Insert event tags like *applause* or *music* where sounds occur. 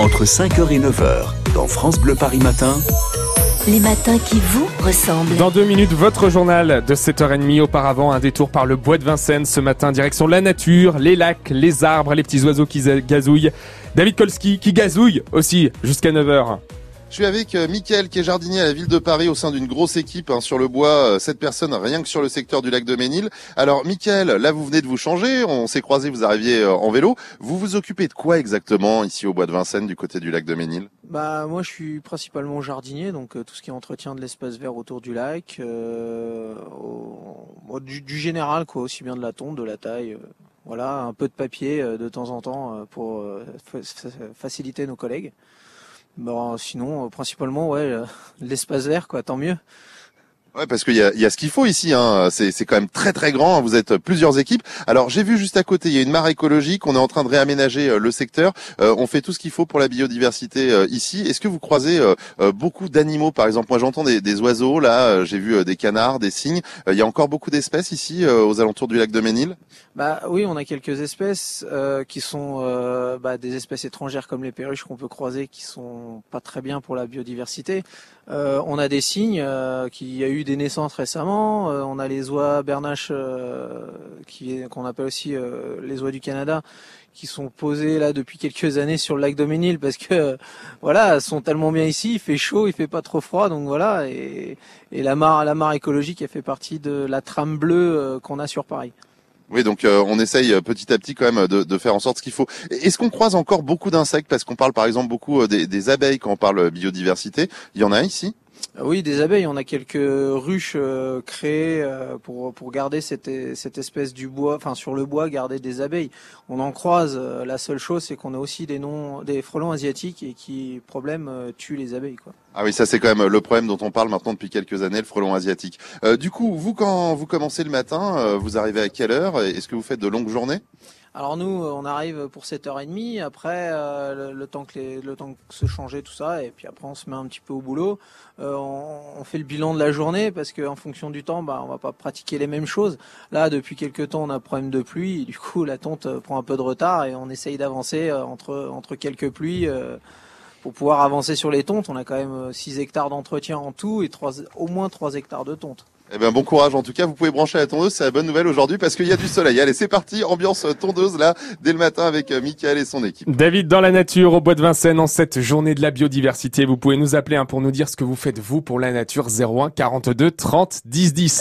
entre 5h et 9h dans France Bleu Paris Matin. Les matins qui vous ressemblent. Dans deux minutes, votre journal de 7h30. Auparavant, un détour par le bois de Vincennes ce matin, direction la nature, les lacs, les arbres, les petits oiseaux qui gazouillent. David Kolski qui gazouille aussi jusqu'à 9h. Je suis avec euh, Mickaël qui est jardinier à la ville de Paris au sein d'une grosse équipe hein, sur le bois, sept euh, personnes rien que sur le secteur du lac de Ménil. Alors Mickaël, là vous venez de vous changer, on s'est croisé, vous arriviez euh, en vélo. Vous vous occupez de quoi exactement ici au bois de Vincennes du côté du lac de Ménil? Bah moi je suis principalement jardinier, donc tout ce qui est entretien de l'espace vert autour du lac, euh, du, du, général quoi, aussi bien de la tombe, de la taille. voilà, un peu de papier de temps en temps pour faciliter nos collègues. Bon, sinon, euh, principalement, ouais, euh, *laughs* l'espace vert, quoi, tant mieux. Ouais, parce qu'il y a, y a ce qu'il faut ici. Hein. C'est, quand même très très grand. Vous êtes plusieurs équipes. Alors j'ai vu juste à côté, il y a une mare écologique. On est en train de réaménager euh, le secteur. Euh, on fait tout ce qu'il faut pour la biodiversité euh, ici. Est-ce que vous croisez beaucoup d'animaux, par exemple Moi, j'entends des, des oiseaux. Là, j'ai vu des canards, des cygnes. il y a encore beaucoup d'espèces ici aux alentours du lac de Ménil? Bah oui, on a quelques espèces qui sont bah, des espèces étrangères comme les perruches qu'on peut croiser, qui sont pas très bien pour la biodiversité. on a des cygnes qui a eu des naissances récemment. Euh, on a les oies bernaches, euh, qu'on appelle aussi euh, les oies du Canada, qui sont posées là depuis quelques années sur le lac Doménil parce que voilà, elles sont tellement bien ici, il fait chaud, il fait pas trop froid, donc voilà. Et, la mare, la mare écologique, elle fait partie de la trame bleue qu'on a sur Paris. Oui, donc on essaye petit à petit quand même de, faire en sorte ce qu'il faut. Est-ce qu'on croise encore beaucoup d'insectes? Parce qu'on parle par exemple beaucoup des, abeilles quand on parle biodiversité. Il y en a ici? Oui, des abeilles. On a quelques ruches euh, créées euh, pour pour garder cette cette espèce du bois, enfin sur le bois, garder des abeilles. On en croise. Euh, la seule chose, c'est qu'on a aussi des noms, des frelons asiatiques et qui problème tuent les abeilles. Quoi. Ah oui, ça c'est quand même le problème dont on parle maintenant depuis quelques années, le frelon asiatique. du coup, vous quand vous commencez le matin, vous arrivez à quelle heure Est-ce que vous faites de longues journées? Alors nous, on arrive pour 7h30, après euh, le, temps que les, le temps se changer tout ça, et puis après on se met un petit peu au boulot. Euh, on, fait le bilan de la journée parce qu'en fonction du temps, bah, on va pas pratiquer les mêmes choses. Là, depuis quelques temps, on a problème de pluie, du coup la tonte euh, prend un peu de retard et on essaye d'avancer entre, entre quelques pluies. Pour pouvoir avancer sur les tontes, on a quand même 6 hectares d'entretien en tout et 3, au moins 3 hectares de tonte. Eh bien, bon courage en tout cas. Vous pouvez brancher la tondeuse, c'est la bonne nouvelle aujourd'hui parce qu'il y a du soleil. Allez, c'est parti, ambiance tondeuse là, dès le matin avec euh, Michael et son équipe. David dans la nature au bois de Vincennes en cette journée de la biodiversité. Vous pouvez nous appeler hein, pour nous dire ce que vous faites vous pour la nature 01 42 30 10 10.